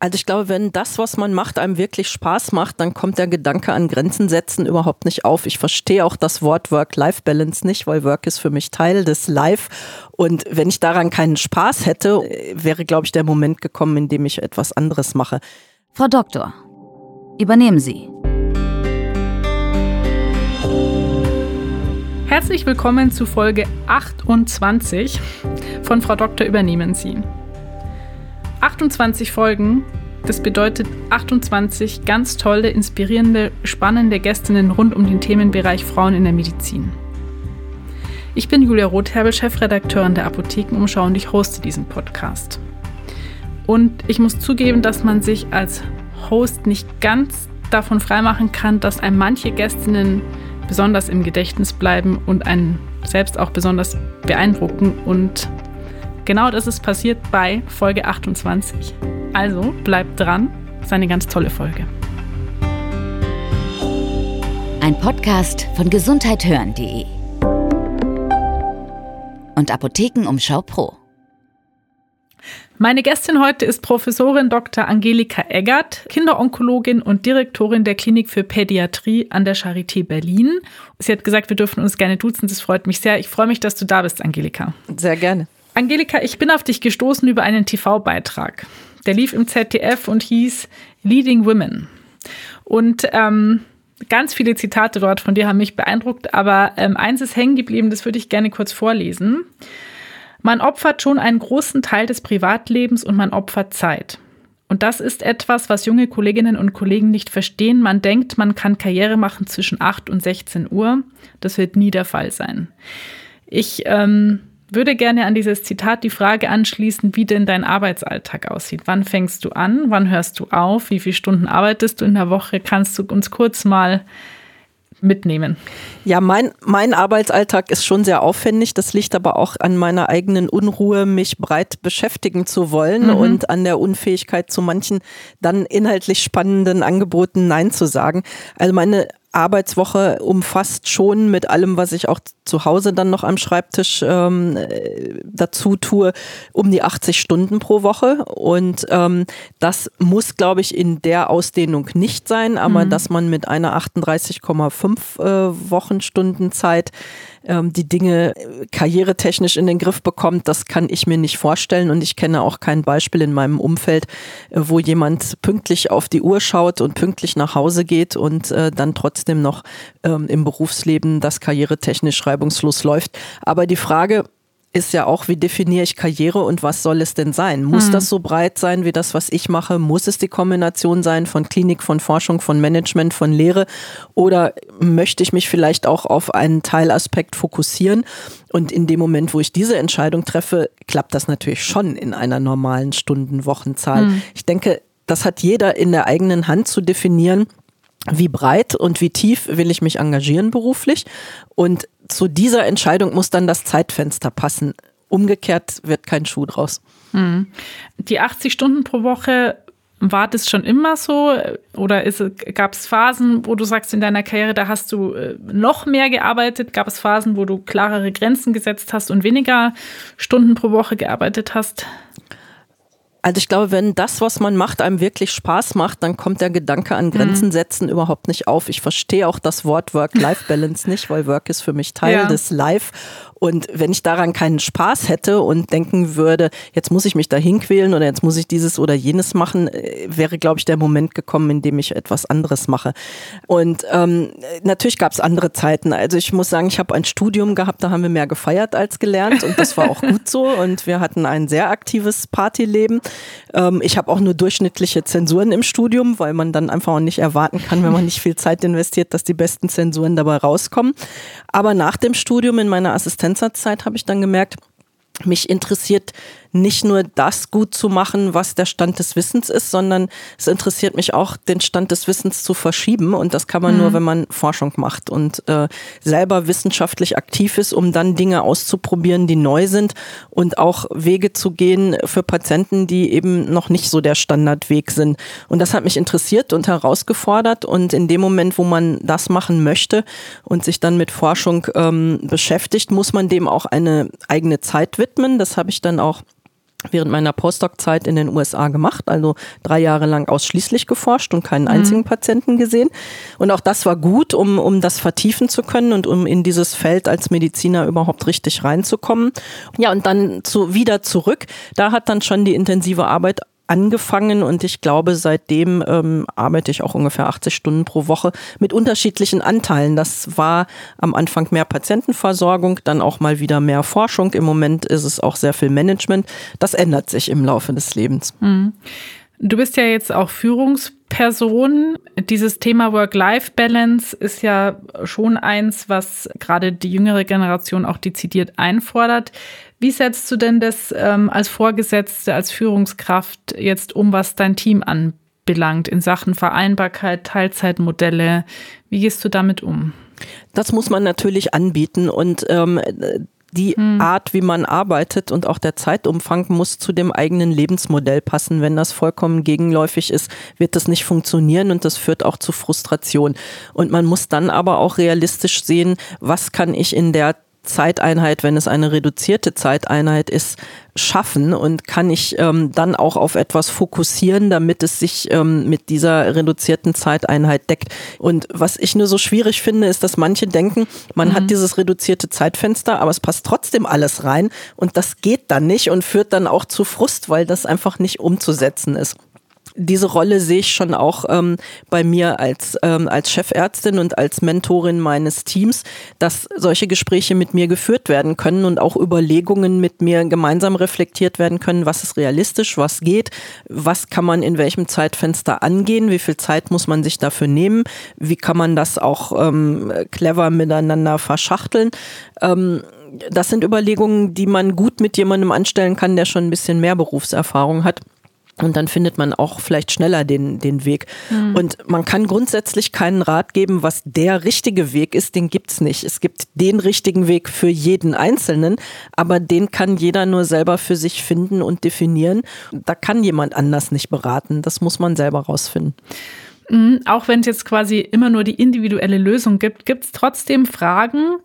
Also ich glaube, wenn das, was man macht, einem wirklich Spaß macht, dann kommt der Gedanke an Grenzen setzen überhaupt nicht auf. Ich verstehe auch das Wort Work-Life-Balance nicht, weil Work ist für mich Teil des Life. Und wenn ich daran keinen Spaß hätte, wäre, glaube ich, der Moment gekommen, in dem ich etwas anderes mache. Frau Doktor, übernehmen Sie. Herzlich willkommen zu Folge 28 von Frau Doktor übernehmen Sie. 28 Folgen, das bedeutet 28 ganz tolle, inspirierende, spannende Gästinnen rund um den Themenbereich Frauen in der Medizin. Ich bin Julia Rotherbel, Chefredakteurin der Apothekenumschau und ich hoste diesen Podcast. Und ich muss zugeben, dass man sich als Host nicht ganz davon freimachen kann, dass einem manche Gästinnen besonders im Gedächtnis bleiben und einen selbst auch besonders beeindrucken und Genau das ist passiert bei Folge 28. Also bleibt dran, ist eine ganz tolle Folge. Ein Podcast von gesundheithören.de und Apothekenumschau Pro. Meine Gästin heute ist Professorin Dr. Angelika Eggert, Kinderonkologin und Direktorin der Klinik für Pädiatrie an der Charité Berlin. Sie hat gesagt, wir dürfen uns gerne duzen. Das freut mich sehr. Ich freue mich, dass du da bist, Angelika. Sehr gerne. Angelika, ich bin auf dich gestoßen über einen TV-Beitrag. Der lief im ZDF und hieß Leading Women. Und ähm, ganz viele Zitate dort von dir haben mich beeindruckt, aber ähm, eins ist hängen geblieben, das würde ich gerne kurz vorlesen. Man opfert schon einen großen Teil des Privatlebens und man opfert Zeit. Und das ist etwas, was junge Kolleginnen und Kollegen nicht verstehen. Man denkt, man kann Karriere machen zwischen 8 und 16 Uhr. Das wird nie der Fall sein. Ich ähm, würde gerne an dieses Zitat die Frage anschließen, wie denn dein Arbeitsalltag aussieht. Wann fängst du an? Wann hörst du auf? Wie viele Stunden arbeitest du in der Woche? Kannst du uns kurz mal mitnehmen? Ja, mein, mein Arbeitsalltag ist schon sehr aufwendig. Das liegt aber auch an meiner eigenen Unruhe, mich breit beschäftigen zu wollen mhm. und an der Unfähigkeit zu manchen dann inhaltlich spannenden Angeboten Nein zu sagen. Also meine Arbeitswoche umfasst schon mit allem, was ich auch zu Hause dann noch am Schreibtisch ähm, dazu tue, um die 80 Stunden pro Woche. Und ähm, das muss, glaube ich, in der Ausdehnung nicht sein, aber mhm. dass man mit einer 38,5 äh, Wochenstunden Zeit ähm, die Dinge äh, karrieretechnisch in den Griff bekommt, das kann ich mir nicht vorstellen. Und ich kenne auch kein Beispiel in meinem Umfeld, äh, wo jemand pünktlich auf die Uhr schaut und pünktlich nach Hause geht und äh, dann trotzdem noch ähm, im Berufsleben das karrieretechnisch reibungslos läuft. Aber die Frage, ist ja auch, wie definiere ich Karriere und was soll es denn sein? Muss hm. das so breit sein wie das, was ich mache? Muss es die Kombination sein von Klinik, von Forschung, von Management, von Lehre? Oder möchte ich mich vielleicht auch auf einen Teilaspekt fokussieren? Und in dem Moment, wo ich diese Entscheidung treffe, klappt das natürlich schon in einer normalen Stundenwochenzahl. Hm. Ich denke, das hat jeder in der eigenen Hand zu definieren wie breit und wie tief will ich mich engagieren beruflich. Und zu dieser Entscheidung muss dann das Zeitfenster passen. Umgekehrt wird kein Schuh draus. Hm. Die 80 Stunden pro Woche, war das schon immer so? Oder gab es Phasen, wo du sagst, in deiner Karriere, da hast du äh, noch mehr gearbeitet? Gab es Phasen, wo du klarere Grenzen gesetzt hast und weniger Stunden pro Woche gearbeitet hast? Also ich glaube, wenn das, was man macht, einem wirklich Spaß macht, dann kommt der Gedanke an Grenzen mhm. setzen überhaupt nicht auf. Ich verstehe auch das Wort Work-Life-Balance nicht, weil Work ist für mich Teil ja. des Life und wenn ich daran keinen Spaß hätte und denken würde, jetzt muss ich mich dahin quälen oder jetzt muss ich dieses oder jenes machen, äh, wäre, glaube ich, der Moment gekommen, in dem ich etwas anderes mache. Und ähm, natürlich gab es andere Zeiten. Also ich muss sagen, ich habe ein Studium gehabt, da haben wir mehr gefeiert als gelernt und das war auch gut so. Und wir hatten ein sehr aktives Partyleben. Ähm, ich habe auch nur durchschnittliche Zensuren im Studium, weil man dann einfach auch nicht erwarten kann, wenn man nicht viel Zeit investiert, dass die besten Zensuren dabei rauskommen. Aber nach dem Studium in meiner Assistenzzeit habe ich dann gemerkt, mich interessiert nicht nur das gut zu machen, was der Stand des Wissens ist, sondern es interessiert mich auch, den Stand des Wissens zu verschieben. Und das kann man mhm. nur, wenn man Forschung macht und äh, selber wissenschaftlich aktiv ist, um dann Dinge auszuprobieren, die neu sind und auch Wege zu gehen für Patienten, die eben noch nicht so der Standardweg sind. Und das hat mich interessiert und herausgefordert. Und in dem Moment, wo man das machen möchte und sich dann mit Forschung ähm, beschäftigt, muss man dem auch eine eigene Zeit widmen. Das habe ich dann auch während meiner Postdoc-Zeit in den USA gemacht, also drei Jahre lang ausschließlich geforscht und keinen einzigen mhm. Patienten gesehen. Und auch das war gut, um, um das vertiefen zu können und um in dieses Feld als Mediziner überhaupt richtig reinzukommen. Ja, und dann zu, wieder zurück. Da hat dann schon die intensive Arbeit angefangen und ich glaube, seitdem ähm, arbeite ich auch ungefähr 80 Stunden pro Woche mit unterschiedlichen Anteilen. Das war am Anfang mehr Patientenversorgung, dann auch mal wieder mehr Forschung. Im Moment ist es auch sehr viel Management. Das ändert sich im Laufe des Lebens. Mhm. Du bist ja jetzt auch Führungsperson. Dieses Thema Work-Life-Balance ist ja schon eins, was gerade die jüngere Generation auch dezidiert einfordert. Wie setzt du denn das ähm, als Vorgesetzte, als Führungskraft jetzt um, was dein Team anbelangt in Sachen Vereinbarkeit, Teilzeitmodelle? Wie gehst du damit um? Das muss man natürlich anbieten und ähm, die hm. Art, wie man arbeitet und auch der Zeitumfang muss zu dem eigenen Lebensmodell passen. Wenn das vollkommen gegenläufig ist, wird das nicht funktionieren und das führt auch zu Frustration. Und man muss dann aber auch realistisch sehen, was kann ich in der Zeiteinheit, wenn es eine reduzierte Zeiteinheit ist, schaffen und kann ich ähm, dann auch auf etwas fokussieren, damit es sich ähm, mit dieser reduzierten Zeiteinheit deckt. Und was ich nur so schwierig finde, ist, dass manche denken, man mhm. hat dieses reduzierte Zeitfenster, aber es passt trotzdem alles rein und das geht dann nicht und führt dann auch zu Frust, weil das einfach nicht umzusetzen ist diese Rolle sehe ich schon auch ähm, bei mir als, ähm, als Chefärztin und als Mentorin meines Teams, dass solche Gespräche mit mir geführt werden können und auch Überlegungen mit mir gemeinsam reflektiert werden können, was ist realistisch, was geht, was kann man in welchem Zeitfenster angehen, wie viel Zeit muss man sich dafür nehmen, wie kann man das auch ähm, clever miteinander verschachteln. Ähm, das sind Überlegungen, die man gut mit jemandem anstellen kann, der schon ein bisschen mehr Berufserfahrung hat. Und dann findet man auch vielleicht schneller den, den Weg. Mhm. Und man kann grundsätzlich keinen Rat geben, was der richtige Weg ist, den gibt's nicht. Es gibt den richtigen Weg für jeden Einzelnen, aber den kann jeder nur selber für sich finden und definieren. Da kann jemand anders nicht beraten. Das muss man selber rausfinden. Mhm, auch wenn es jetzt quasi immer nur die individuelle Lösung gibt, gibt es trotzdem Fragen,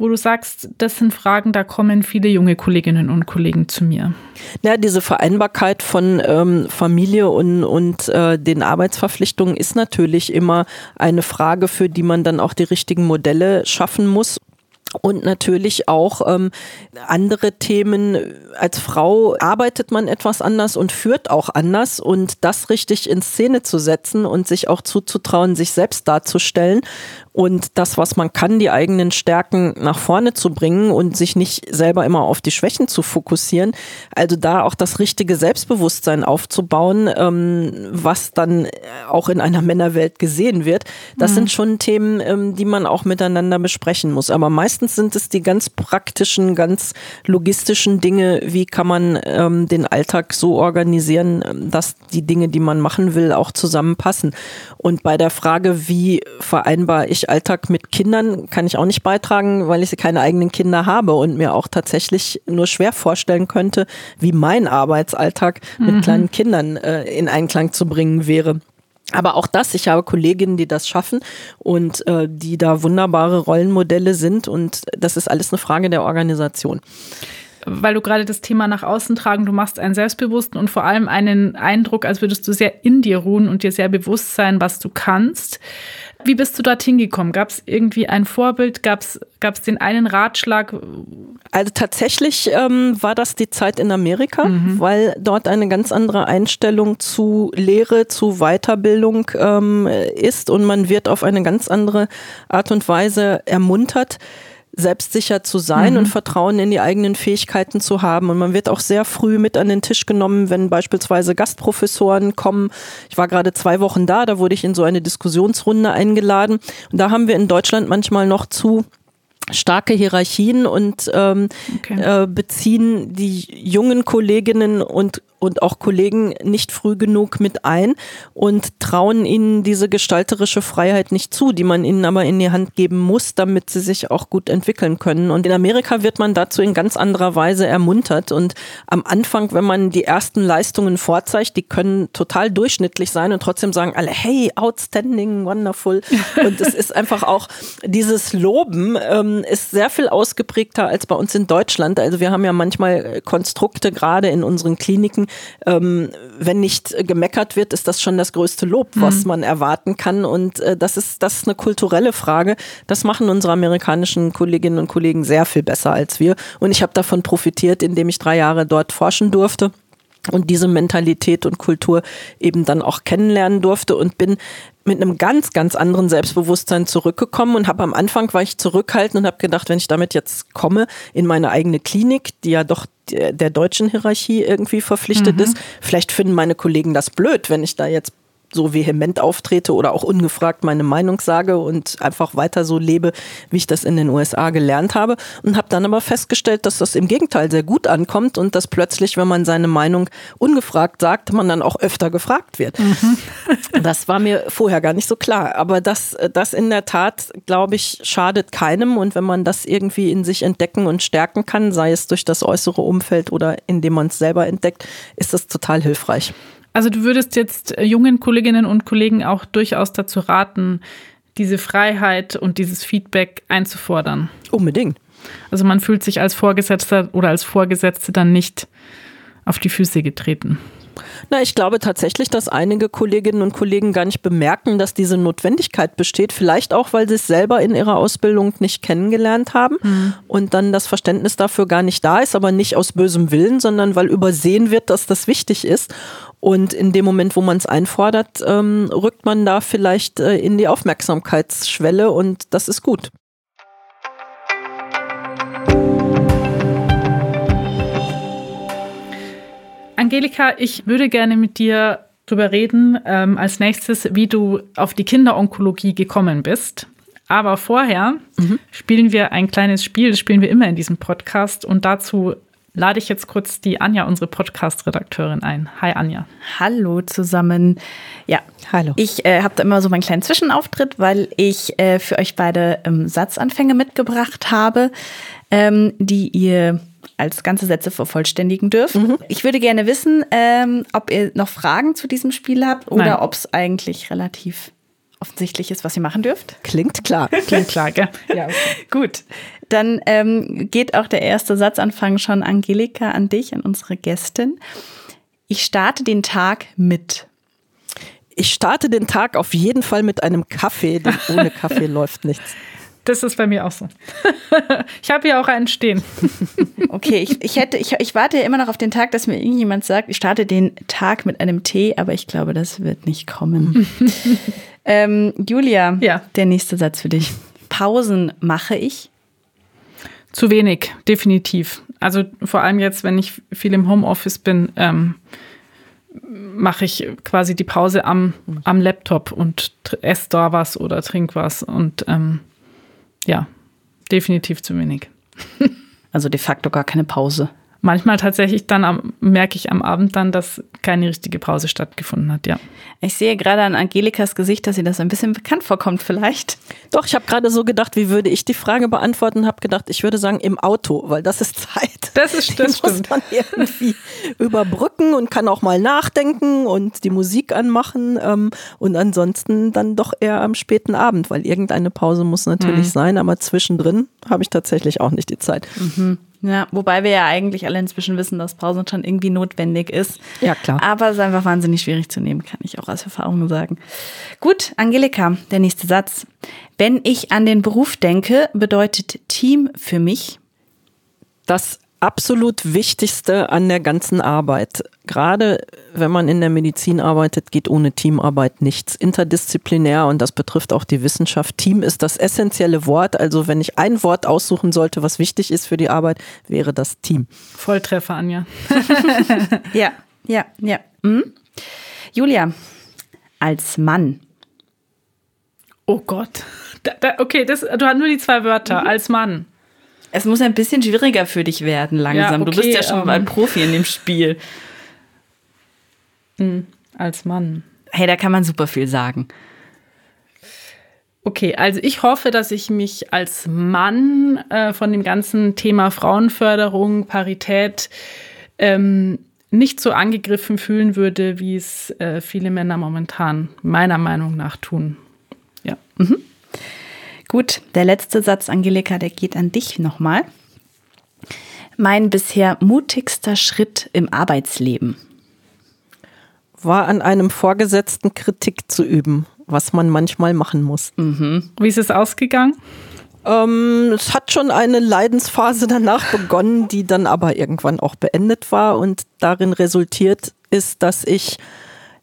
wo du sagst, das sind Fragen, da kommen viele junge Kolleginnen und Kollegen zu mir? Ja, diese Vereinbarkeit von ähm, Familie und, und äh, den Arbeitsverpflichtungen ist natürlich immer eine Frage, für die man dann auch die richtigen Modelle schaffen muss und natürlich auch ähm, andere Themen. Als Frau arbeitet man etwas anders und führt auch anders und das richtig in Szene zu setzen und sich auch zuzutrauen, sich selbst darzustellen und das, was man kann, die eigenen Stärken nach vorne zu bringen und sich nicht selber immer auf die Schwächen zu fokussieren. Also da auch das richtige Selbstbewusstsein aufzubauen, ähm, was dann auch in einer Männerwelt gesehen wird. Das mhm. sind schon Themen, ähm, die man auch miteinander besprechen muss. Aber meistens sind es die ganz praktischen, ganz logistischen Dinge. Wie kann man ähm, den Alltag so organisieren, dass die Dinge, die man machen will, auch zusammenpassen? Und bei der Frage, wie vereinbar ich ich Alltag mit Kindern kann ich auch nicht beitragen, weil ich keine eigenen Kinder habe und mir auch tatsächlich nur schwer vorstellen könnte, wie mein Arbeitsalltag mit mhm. kleinen Kindern äh, in Einklang zu bringen wäre. Aber auch das, ich habe Kolleginnen, die das schaffen und äh, die da wunderbare Rollenmodelle sind und das ist alles eine Frage der Organisation weil du gerade das Thema nach außen tragen, du machst einen selbstbewussten und vor allem einen Eindruck, als würdest du sehr in dir ruhen und dir sehr bewusst sein, was du kannst. Wie bist du dorthin gekommen? Gab es irgendwie ein Vorbild? Gab es den einen Ratschlag? Also tatsächlich ähm, war das die Zeit in Amerika, mhm. weil dort eine ganz andere Einstellung zu Lehre, zu Weiterbildung ähm, ist und man wird auf eine ganz andere Art und Weise ermuntert selbstsicher zu sein mhm. und Vertrauen in die eigenen Fähigkeiten zu haben. Und man wird auch sehr früh mit an den Tisch genommen, wenn beispielsweise Gastprofessoren kommen. Ich war gerade zwei Wochen da, da wurde ich in so eine Diskussionsrunde eingeladen. Und da haben wir in Deutschland manchmal noch zu starke Hierarchien und ähm, okay. äh, beziehen die jungen Kolleginnen und und auch Kollegen nicht früh genug mit ein und trauen ihnen diese gestalterische Freiheit nicht zu, die man ihnen aber in die Hand geben muss, damit sie sich auch gut entwickeln können. Und in Amerika wird man dazu in ganz anderer Weise ermuntert. Und am Anfang, wenn man die ersten Leistungen vorzeigt, die können total durchschnittlich sein und trotzdem sagen alle, hey, outstanding, wonderful. Und es ist einfach auch dieses Loben, ähm, ist sehr viel ausgeprägter als bei uns in Deutschland. Also wir haben ja manchmal äh, Konstrukte, gerade in unseren Kliniken. Ähm, wenn nicht gemeckert wird, ist das schon das größte Lob, mhm. was man erwarten kann. Und äh, das, ist, das ist eine kulturelle Frage. Das machen unsere amerikanischen Kolleginnen und Kollegen sehr viel besser als wir. Und ich habe davon profitiert, indem ich drei Jahre dort forschen durfte und diese Mentalität und Kultur eben dann auch kennenlernen durfte und bin mit einem ganz, ganz anderen Selbstbewusstsein zurückgekommen und habe am Anfang war ich zurückhaltend und habe gedacht, wenn ich damit jetzt komme in meine eigene Klinik, die ja doch der deutschen Hierarchie irgendwie verpflichtet mhm. ist, vielleicht finden meine Kollegen das blöd, wenn ich da jetzt so vehement auftrete oder auch ungefragt meine Meinung sage und einfach weiter so lebe, wie ich das in den USA gelernt habe. Und habe dann aber festgestellt, dass das im Gegenteil sehr gut ankommt und dass plötzlich, wenn man seine Meinung ungefragt sagt, man dann auch öfter gefragt wird. Mhm. Das war mir vorher gar nicht so klar. Aber das, das in der Tat, glaube ich, schadet keinem. Und wenn man das irgendwie in sich entdecken und stärken kann, sei es durch das äußere Umfeld oder indem man es selber entdeckt, ist das total hilfreich. Also du würdest jetzt äh, jungen Kolleginnen und Kollegen auch durchaus dazu raten, diese Freiheit und dieses Feedback einzufordern. Unbedingt. Also man fühlt sich als Vorgesetzter oder als Vorgesetzte dann nicht auf die Füße getreten. Na, ich glaube tatsächlich, dass einige Kolleginnen und Kollegen gar nicht bemerken, dass diese Notwendigkeit besteht. Vielleicht auch, weil sie es selber in ihrer Ausbildung nicht kennengelernt haben mhm. und dann das Verständnis dafür gar nicht da ist, aber nicht aus bösem Willen, sondern weil übersehen wird, dass das wichtig ist. Und in dem Moment, wo man es einfordert, ähm, rückt man da vielleicht äh, in die Aufmerksamkeitsschwelle und das ist gut. Angelika, ich würde gerne mit dir darüber reden, ähm, als nächstes, wie du auf die Kinderonkologie gekommen bist. Aber vorher mhm. spielen wir ein kleines Spiel, das spielen wir immer in diesem Podcast. Und dazu lade ich jetzt kurz die Anja, unsere Podcast-Redakteurin, ein. Hi Anja. Hallo zusammen. Ja, hallo. Ich äh, habe da immer so meinen kleinen Zwischenauftritt, weil ich äh, für euch beide ähm, Satzanfänge mitgebracht habe, ähm, die ihr als ganze Sätze vervollständigen dürft. Mhm. Ich würde gerne wissen, ähm, ob ihr noch Fragen zu diesem Spiel habt oder ob es eigentlich relativ offensichtlich ist, was ihr machen dürft. Klingt klar. Klingt klar, gell? Ja, okay. Gut. Dann ähm, geht auch der erste Satzanfang schon, Angelika, an dich, an unsere Gästin. Ich starte den Tag mit. Ich starte den Tag auf jeden Fall mit einem Kaffee, denn ohne Kaffee läuft nichts. Das ist bei mir auch so. ich habe hier auch einen stehen. Okay, ich, ich, hätte, ich, ich warte ja immer noch auf den Tag, dass mir irgendjemand sagt, ich starte den Tag mit einem Tee, aber ich glaube, das wird nicht kommen. ähm, Julia, ja. der nächste Satz für dich. Pausen mache ich? Zu wenig, definitiv. Also vor allem jetzt, wenn ich viel im Homeoffice bin, ähm, mache ich quasi die Pause am, am Laptop und esse da was oder trink was und ähm, ja, definitiv zu wenig. also de facto gar keine Pause. Manchmal tatsächlich dann am, merke ich am Abend dann, dass keine richtige Pause stattgefunden hat, ja. Ich sehe gerade an Angelikas Gesicht, dass sie das ein bisschen bekannt vorkommt, vielleicht. Doch, ich habe gerade so gedacht, wie würde ich die Frage beantworten? Habe gedacht, ich würde sagen im Auto, weil das ist Zeit. Das ist das muss man irgendwie überbrücken und kann auch mal nachdenken und die Musik anmachen ähm, und ansonsten dann doch eher am späten Abend, weil irgendeine Pause muss natürlich mhm. sein, aber zwischendrin habe ich tatsächlich auch nicht die Zeit. Mhm. Ja, wobei wir ja eigentlich alle inzwischen wissen, dass Pausen schon irgendwie notwendig ist. Ja, klar. Aber es ist einfach wahnsinnig schwierig zu nehmen, kann ich auch aus Erfahrung sagen. Gut, Angelika, der nächste Satz. Wenn ich an den Beruf denke, bedeutet Team für mich? Das absolut Wichtigste an der ganzen Arbeit. Gerade wenn man in der Medizin arbeitet, geht ohne Teamarbeit nichts. Interdisziplinär und das betrifft auch die Wissenschaft. Team ist das essentielle Wort. Also wenn ich ein Wort aussuchen sollte, was wichtig ist für die Arbeit, wäre das Team. Volltreffer, Anja. ja, ja, ja. Mhm. Julia, als Mann. Oh Gott. Da, da, okay, das, du hast nur die zwei Wörter. Mhm. Als Mann. Es muss ein bisschen schwieriger für dich werden langsam. Ja, okay, du bist ja schon um, ein Profi in dem Spiel. Hm, als Mann. Hey, da kann man super viel sagen. Okay, also ich hoffe, dass ich mich als Mann äh, von dem ganzen Thema Frauenförderung, Parität ähm, nicht so angegriffen fühlen würde, wie es äh, viele Männer momentan meiner Meinung nach tun. Ja. Mhm. Gut, der letzte Satz, Angelika, der geht an dich nochmal. Mein bisher mutigster Schritt im Arbeitsleben war an einem Vorgesetzten Kritik zu üben, was man manchmal machen muss. Mhm. Wie ist es ausgegangen? Ähm, es hat schon eine Leidensphase danach begonnen, die dann aber irgendwann auch beendet war und darin resultiert ist, dass ich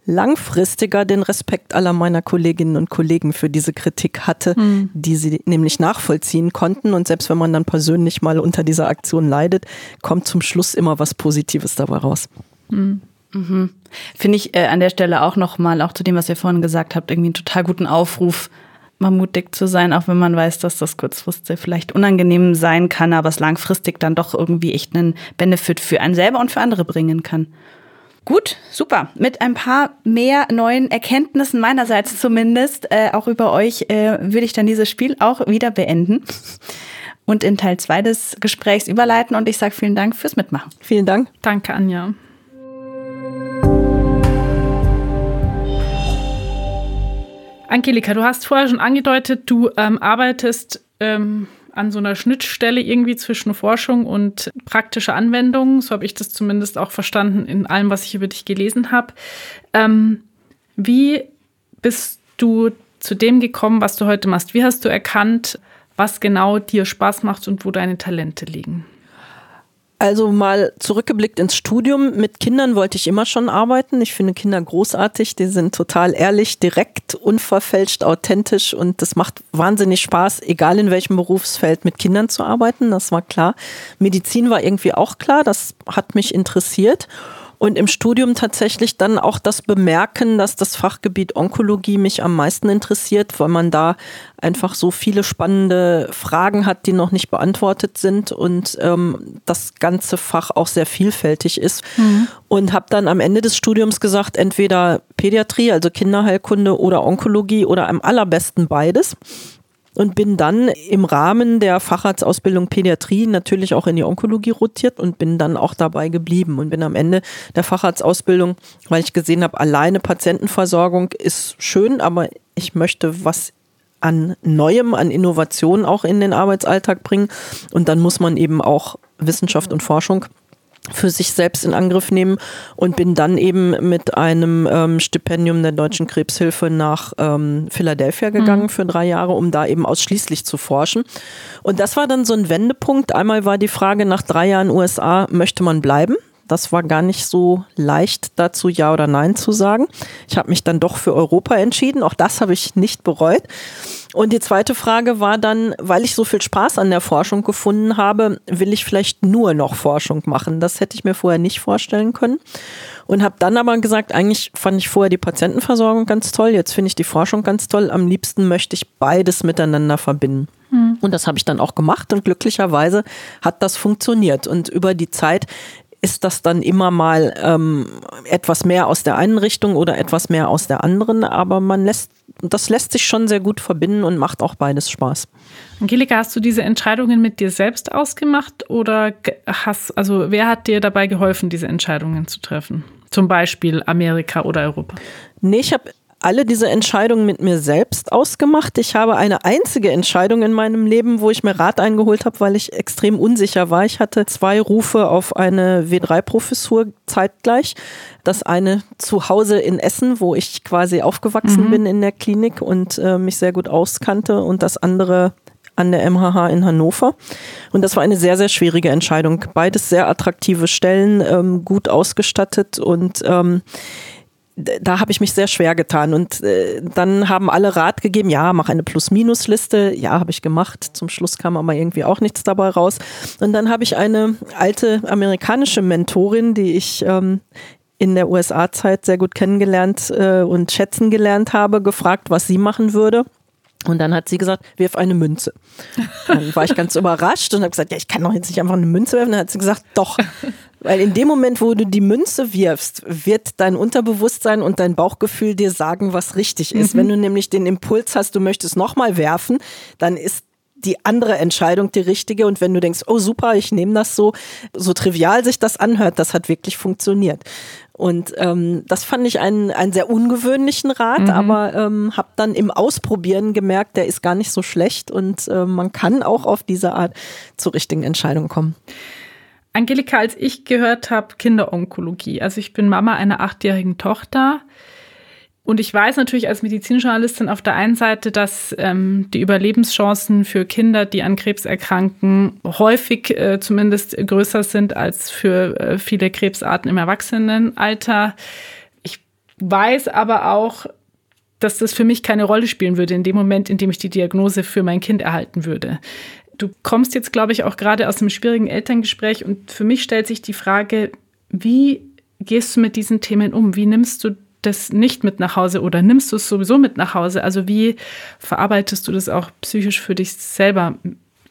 langfristiger den Respekt aller meiner Kolleginnen und Kollegen für diese Kritik hatte, mhm. die sie nämlich nachvollziehen konnten. Und selbst wenn man dann persönlich mal unter dieser Aktion leidet, kommt zum Schluss immer was Positives dabei raus. Mhm. Mhm. Finde ich äh, an der Stelle auch nochmal, auch zu dem, was ihr vorhin gesagt habt, irgendwie einen total guten Aufruf, mal mutig zu sein, auch wenn man weiß, dass das kurzfristig vielleicht unangenehm sein kann, aber es langfristig dann doch irgendwie echt einen Benefit für einen selber und für andere bringen kann. Gut, super. Mit ein paar mehr neuen Erkenntnissen meinerseits zumindest, äh, auch über euch, äh, würde ich dann dieses Spiel auch wieder beenden und in Teil 2 des Gesprächs überleiten. Und ich sage vielen Dank fürs Mitmachen. Vielen Dank. Danke, Anja. Angelika, du hast vorher schon angedeutet, du ähm, arbeitest ähm, an so einer Schnittstelle irgendwie zwischen Forschung und praktischer Anwendung. So habe ich das zumindest auch verstanden in allem, was ich über dich gelesen habe. Ähm, wie bist du zu dem gekommen, was du heute machst? Wie hast du erkannt, was genau dir Spaß macht und wo deine Talente liegen? Also mal zurückgeblickt ins Studium. Mit Kindern wollte ich immer schon arbeiten. Ich finde Kinder großartig. Die sind total ehrlich, direkt, unverfälscht, authentisch und das macht wahnsinnig Spaß, egal in welchem Berufsfeld mit Kindern zu arbeiten. Das war klar. Medizin war irgendwie auch klar. Das hat mich interessiert und im Studium tatsächlich dann auch das Bemerken, dass das Fachgebiet Onkologie mich am meisten interessiert, weil man da einfach so viele spannende Fragen hat, die noch nicht beantwortet sind und ähm, das ganze Fach auch sehr vielfältig ist. Mhm. Und habe dann am Ende des Studiums gesagt, entweder Pädiatrie, also Kinderheilkunde oder Onkologie oder am allerbesten beides und bin dann im Rahmen der Facharztausbildung Pädiatrie natürlich auch in die Onkologie rotiert und bin dann auch dabei geblieben und bin am Ende der Facharztausbildung, weil ich gesehen habe, alleine Patientenversorgung ist schön, aber ich möchte was an Neuem, an Innovation auch in den Arbeitsalltag bringen. Und dann muss man eben auch Wissenschaft und Forschung für sich selbst in Angriff nehmen und bin dann eben mit einem ähm, Stipendium der Deutschen Krebshilfe nach ähm, Philadelphia gegangen mhm. für drei Jahre, um da eben ausschließlich zu forschen. Und das war dann so ein Wendepunkt. Einmal war die Frage nach drei Jahren USA, möchte man bleiben? Das war gar nicht so leicht dazu Ja oder Nein zu sagen. Ich habe mich dann doch für Europa entschieden. Auch das habe ich nicht bereut. Und die zweite Frage war dann, weil ich so viel Spaß an der Forschung gefunden habe, will ich vielleicht nur noch Forschung machen. Das hätte ich mir vorher nicht vorstellen können. Und habe dann aber gesagt, eigentlich fand ich vorher die Patientenversorgung ganz toll, jetzt finde ich die Forschung ganz toll. Am liebsten möchte ich beides miteinander verbinden. Hm. Und das habe ich dann auch gemacht und glücklicherweise hat das funktioniert. Und über die Zeit ist das dann immer mal ähm, etwas mehr aus der einen Richtung oder etwas mehr aus der anderen, aber man lässt, das lässt sich schon sehr gut verbinden und macht auch beides Spaß. Angelika, hast du diese Entscheidungen mit dir selbst ausgemacht oder hast, also wer hat dir dabei geholfen, diese Entscheidungen zu treffen? Zum Beispiel Amerika oder Europa? Nee, ich habe alle diese Entscheidungen mit mir selbst ausgemacht. Ich habe eine einzige Entscheidung in meinem Leben, wo ich mir Rat eingeholt habe, weil ich extrem unsicher war. Ich hatte zwei Rufe auf eine W3-Professur zeitgleich. Das eine zu Hause in Essen, wo ich quasi aufgewachsen mhm. bin in der Klinik und äh, mich sehr gut auskannte. Und das andere an der MHH in Hannover. Und das war eine sehr, sehr schwierige Entscheidung. Beides sehr attraktive Stellen, ähm, gut ausgestattet und ähm, da habe ich mich sehr schwer getan. Und äh, dann haben alle Rat gegeben, ja, mach eine Plus-Minus-Liste. Ja, habe ich gemacht. Zum Schluss kam aber irgendwie auch nichts dabei raus. Und dann habe ich eine alte amerikanische Mentorin, die ich ähm, in der USA-Zeit sehr gut kennengelernt äh, und schätzen gelernt habe, gefragt, was sie machen würde. Und dann hat sie gesagt, wirf eine Münze. Dann war ich ganz überrascht und habe gesagt, ja, ich kann doch jetzt nicht einfach eine Münze werfen. Dann hat sie gesagt, doch. Weil in dem Moment, wo du die Münze wirfst, wird dein Unterbewusstsein und dein Bauchgefühl dir sagen, was richtig ist. Mhm. Wenn du nämlich den Impuls hast, du möchtest nochmal werfen, dann ist die andere Entscheidung die richtige. Und wenn du denkst, oh super, ich nehme das so, so trivial sich das anhört, das hat wirklich funktioniert. Und ähm, das fand ich einen, einen sehr ungewöhnlichen Rat, mhm. aber ähm, habe dann im Ausprobieren gemerkt, der ist gar nicht so schlecht und äh, man kann auch auf diese Art zur richtigen Entscheidung kommen. Angelika, als ich gehört habe, Kinderonkologie, also ich bin Mama einer achtjährigen Tochter, und ich weiß natürlich als Medizinjournalistin auf der einen Seite, dass ähm, die Überlebenschancen für Kinder, die an Krebs erkranken, häufig äh, zumindest größer sind als für äh, viele Krebsarten im Erwachsenenalter. Ich weiß aber auch, dass das für mich keine Rolle spielen würde in dem Moment, in dem ich die Diagnose für mein Kind erhalten würde. Du kommst jetzt, glaube ich, auch gerade aus einem schwierigen Elterngespräch und für mich stellt sich die Frage, wie gehst du mit diesen Themen um? Wie nimmst du das nicht mit nach Hause oder nimmst du es sowieso mit nach Hause? Also wie verarbeitest du das auch psychisch für dich selber,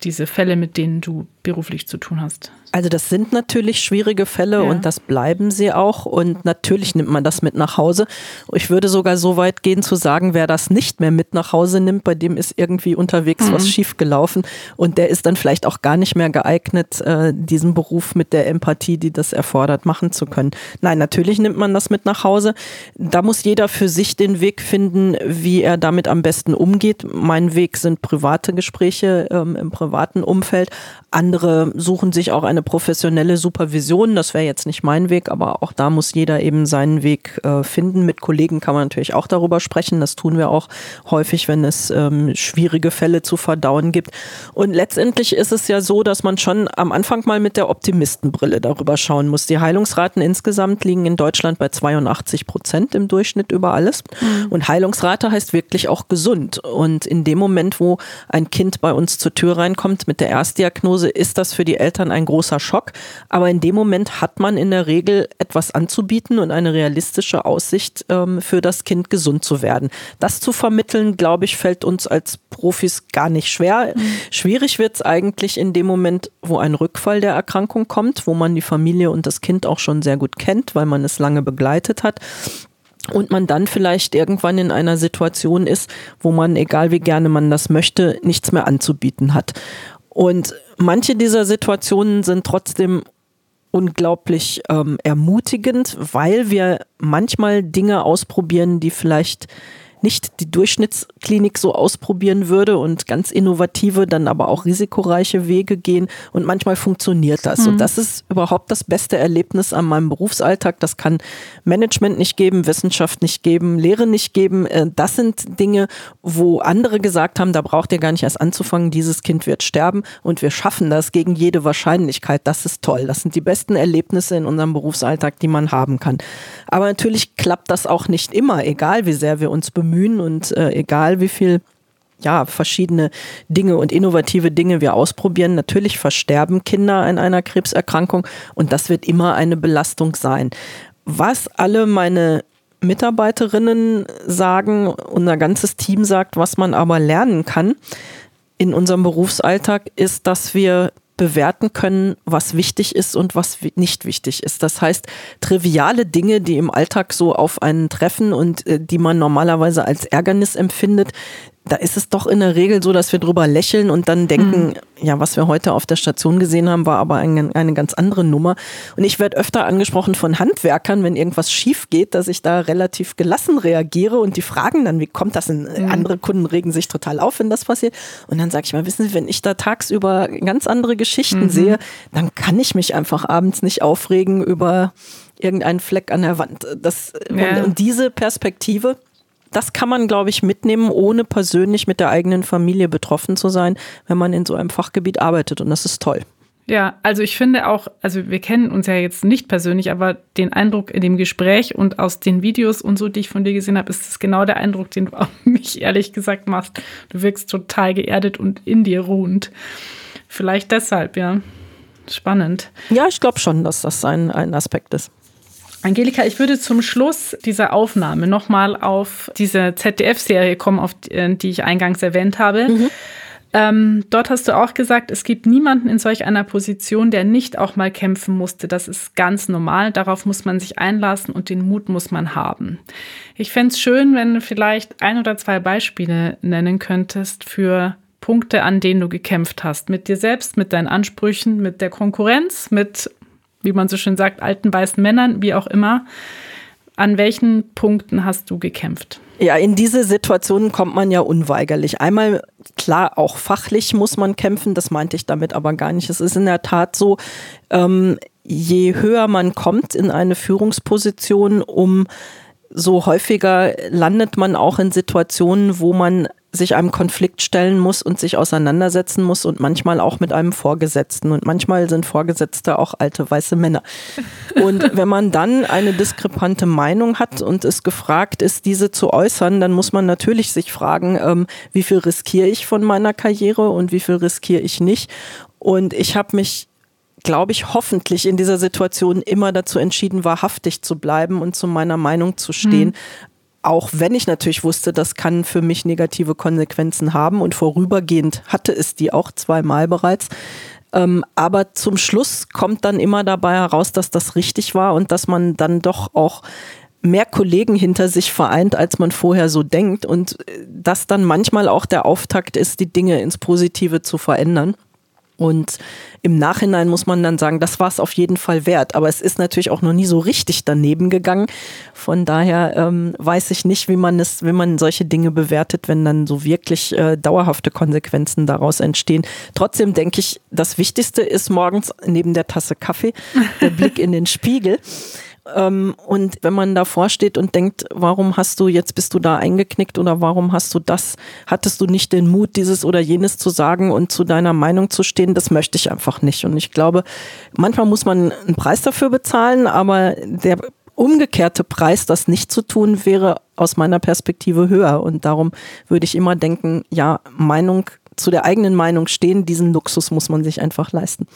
diese Fälle, mit denen du beruflich zu tun hast? Also das sind natürlich schwierige Fälle ja. und das bleiben sie auch und natürlich nimmt man das mit nach Hause. Ich würde sogar so weit gehen zu sagen, wer das nicht mehr mit nach Hause nimmt, bei dem ist irgendwie unterwegs mhm. was schiefgelaufen und der ist dann vielleicht auch gar nicht mehr geeignet, äh, diesen Beruf mit der Empathie, die das erfordert, machen zu können. Nein, natürlich nimmt man das mit nach Hause. Da muss jeder für sich den Weg finden, wie er damit am besten umgeht. Mein Weg sind private Gespräche ähm, im privaten Umfeld. Andere suchen sich auch eine professionelle Supervision. Das wäre jetzt nicht mein Weg, aber auch da muss jeder eben seinen Weg äh, finden. Mit Kollegen kann man natürlich auch darüber sprechen. Das tun wir auch häufig, wenn es ähm, schwierige Fälle zu verdauen gibt. Und letztendlich ist es ja so, dass man schon am Anfang mal mit der Optimistenbrille darüber schauen muss. Die Heilungsraten insgesamt liegen in Deutschland bei 82 Prozent im Durchschnitt über alles. Mhm. Und Heilungsrate heißt wirklich auch gesund. Und in dem Moment, wo ein Kind bei uns zur Tür reinkommt mit der Erstdiagnose, ist das für die Eltern ein großer großer Schock. Aber in dem Moment hat man in der Regel etwas anzubieten und eine realistische Aussicht ähm, für das Kind gesund zu werden. Das zu vermitteln, glaube ich, fällt uns als Profis gar nicht schwer. Mhm. Schwierig wird es eigentlich in dem Moment, wo ein Rückfall der Erkrankung kommt, wo man die Familie und das Kind auch schon sehr gut kennt, weil man es lange begleitet hat und man dann vielleicht irgendwann in einer Situation ist, wo man, egal wie gerne man das möchte, nichts mehr anzubieten hat. Und manche dieser Situationen sind trotzdem unglaublich ähm, ermutigend, weil wir manchmal Dinge ausprobieren, die vielleicht nicht die Durchschnittsklinik so ausprobieren würde und ganz innovative, dann aber auch risikoreiche Wege gehen. Und manchmal funktioniert das. Mhm. Und das ist überhaupt das beste Erlebnis an meinem Berufsalltag. Das kann Management nicht geben, Wissenschaft nicht geben, Lehre nicht geben. Äh, das sind Dinge, wo andere gesagt haben, da braucht ihr gar nicht erst anzufangen, dieses Kind wird sterben und wir schaffen das gegen jede Wahrscheinlichkeit. Das ist toll. Das sind die besten Erlebnisse in unserem Berufsalltag, die man haben kann. Aber natürlich klappt das auch nicht immer, egal wie sehr wir uns bemühen bemühen und äh, egal wie viel ja, verschiedene Dinge und innovative Dinge wir ausprobieren. Natürlich versterben Kinder an einer Krebserkrankung und das wird immer eine Belastung sein. Was alle meine Mitarbeiterinnen sagen, unser ganzes Team sagt, was man aber lernen kann in unserem Berufsalltag, ist, dass wir bewerten können, was wichtig ist und was nicht wichtig ist. Das heißt, triviale Dinge, die im Alltag so auf einen treffen und äh, die man normalerweise als Ärgernis empfindet, da ist es doch in der Regel so, dass wir drüber lächeln und dann denken, mhm. ja, was wir heute auf der Station gesehen haben, war aber eine, eine ganz andere Nummer. Und ich werde öfter angesprochen von Handwerkern, wenn irgendwas schief geht, dass ich da relativ gelassen reagiere und die fragen dann, wie kommt das denn? Mhm. Andere Kunden regen sich total auf, wenn das passiert. Und dann sage ich mal, wissen Sie, wenn ich da tagsüber ganz andere Geschichten mhm. sehe, dann kann ich mich einfach abends nicht aufregen über irgendeinen Fleck an der Wand. Das, ja. und, und diese Perspektive, das kann man, glaube ich, mitnehmen, ohne persönlich mit der eigenen Familie betroffen zu sein, wenn man in so einem Fachgebiet arbeitet. Und das ist toll. Ja, also ich finde auch, also wir kennen uns ja jetzt nicht persönlich, aber den Eindruck in dem Gespräch und aus den Videos und so, die ich von dir gesehen habe, ist das genau der Eindruck, den du auf mich ehrlich gesagt machst. Du wirkst total geerdet und in dir ruhend. Vielleicht deshalb, ja. Spannend. Ja, ich glaube schon, dass das ein, ein Aspekt ist. Angelika, ich würde zum Schluss dieser Aufnahme nochmal auf diese ZDF-Serie kommen, auf die, äh, die, ich eingangs erwähnt habe. Mhm. Ähm, dort hast du auch gesagt, es gibt niemanden in solch einer Position, der nicht auch mal kämpfen musste. Das ist ganz normal. Darauf muss man sich einlassen und den Mut muss man haben. Ich fände es schön, wenn du vielleicht ein oder zwei Beispiele nennen könntest für Punkte, an denen du gekämpft hast. Mit dir selbst, mit deinen Ansprüchen, mit der Konkurrenz, mit, wie man so schön sagt, alten weißen Männern, wie auch immer. An welchen Punkten hast du gekämpft? Ja, in diese Situationen kommt man ja unweigerlich. Einmal, klar, auch fachlich muss man kämpfen, das meinte ich damit aber gar nicht. Es ist in der Tat so, ähm, je höher man kommt in eine Führungsposition, um so häufiger landet man auch in Situationen, wo man sich einem Konflikt stellen muss und sich auseinandersetzen muss und manchmal auch mit einem Vorgesetzten. Und manchmal sind Vorgesetzte auch alte weiße Männer. Und wenn man dann eine diskrepante Meinung hat und es gefragt ist, diese zu äußern, dann muss man natürlich sich fragen, ähm, wie viel riskiere ich von meiner Karriere und wie viel riskiere ich nicht. Und ich habe mich glaube ich, hoffentlich in dieser Situation immer dazu entschieden, wahrhaftig zu bleiben und zu meiner Meinung zu stehen. Mhm auch wenn ich natürlich wusste, das kann für mich negative Konsequenzen haben und vorübergehend hatte es die auch zweimal bereits. Ähm, aber zum Schluss kommt dann immer dabei heraus, dass das richtig war und dass man dann doch auch mehr Kollegen hinter sich vereint, als man vorher so denkt und äh, das dann manchmal auch der Auftakt ist, die Dinge ins Positive zu verändern. Und im Nachhinein muss man dann sagen, das war es auf jeden Fall wert. Aber es ist natürlich auch noch nie so richtig daneben gegangen. Von daher ähm, weiß ich nicht, wie man es, wie man solche Dinge bewertet, wenn dann so wirklich äh, dauerhafte Konsequenzen daraus entstehen. Trotzdem denke ich, das Wichtigste ist morgens neben der Tasse Kaffee der Blick in den Spiegel. Ähm, und wenn man davor steht und denkt, warum hast du, jetzt bist du da eingeknickt oder warum hast du das, hattest du nicht den Mut, dieses oder jenes zu sagen und zu deiner Meinung zu stehen, das möchte ich einfach nicht. Und ich glaube, manchmal muss man einen Preis dafür bezahlen, aber der umgekehrte Preis, das nicht zu tun, wäre aus meiner Perspektive höher. Und darum würde ich immer denken, ja, Meinung, zu der eigenen Meinung stehen, diesen Luxus muss man sich einfach leisten.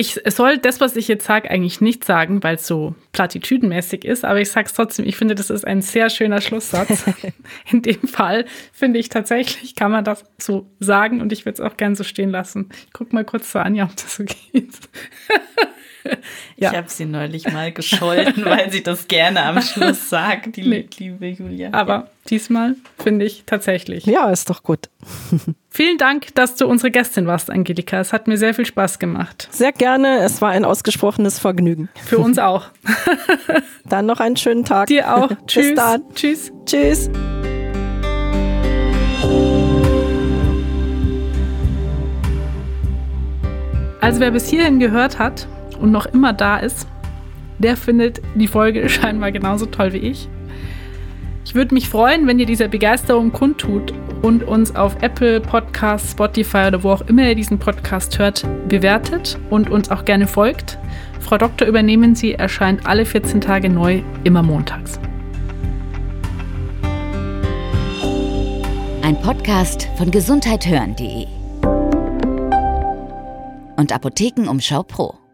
Ich soll das, was ich jetzt sage, eigentlich nicht sagen, weil es so platitüdenmäßig ist, aber ich sage es trotzdem, ich finde, das ist ein sehr schöner Schlusssatz. In dem Fall finde ich tatsächlich, kann man das so sagen und ich würde es auch gern so stehen lassen. Ich gucke mal kurz zu Anja, ob das so geht. ja. Ich habe sie neulich mal gescholten, weil sie das gerne am Schluss sagt, die nee. liebe Julia. Aber ja. diesmal finde ich tatsächlich. Ja, ist doch gut. Vielen Dank, dass du unsere Gästin warst, Angelika. Es hat mir sehr viel Spaß gemacht. Sehr gerne. Es war ein ausgesprochenes Vergnügen. Für uns auch. dann noch einen schönen Tag. Dir auch. Tschüss. Bis dann. Tschüss. Tschüss. Also wer bis hierhin gehört hat, und noch immer da ist, der findet die Folge scheinbar genauso toll wie ich. Ich würde mich freuen, wenn ihr dieser Begeisterung kundtut und uns auf Apple Podcasts, Spotify oder wo auch immer ihr diesen Podcast hört, bewertet und uns auch gerne folgt. Frau Doktor übernehmen Sie erscheint alle 14 Tage neu, immer montags. Ein Podcast von gesundheithören.de und Apothekenumschau Pro.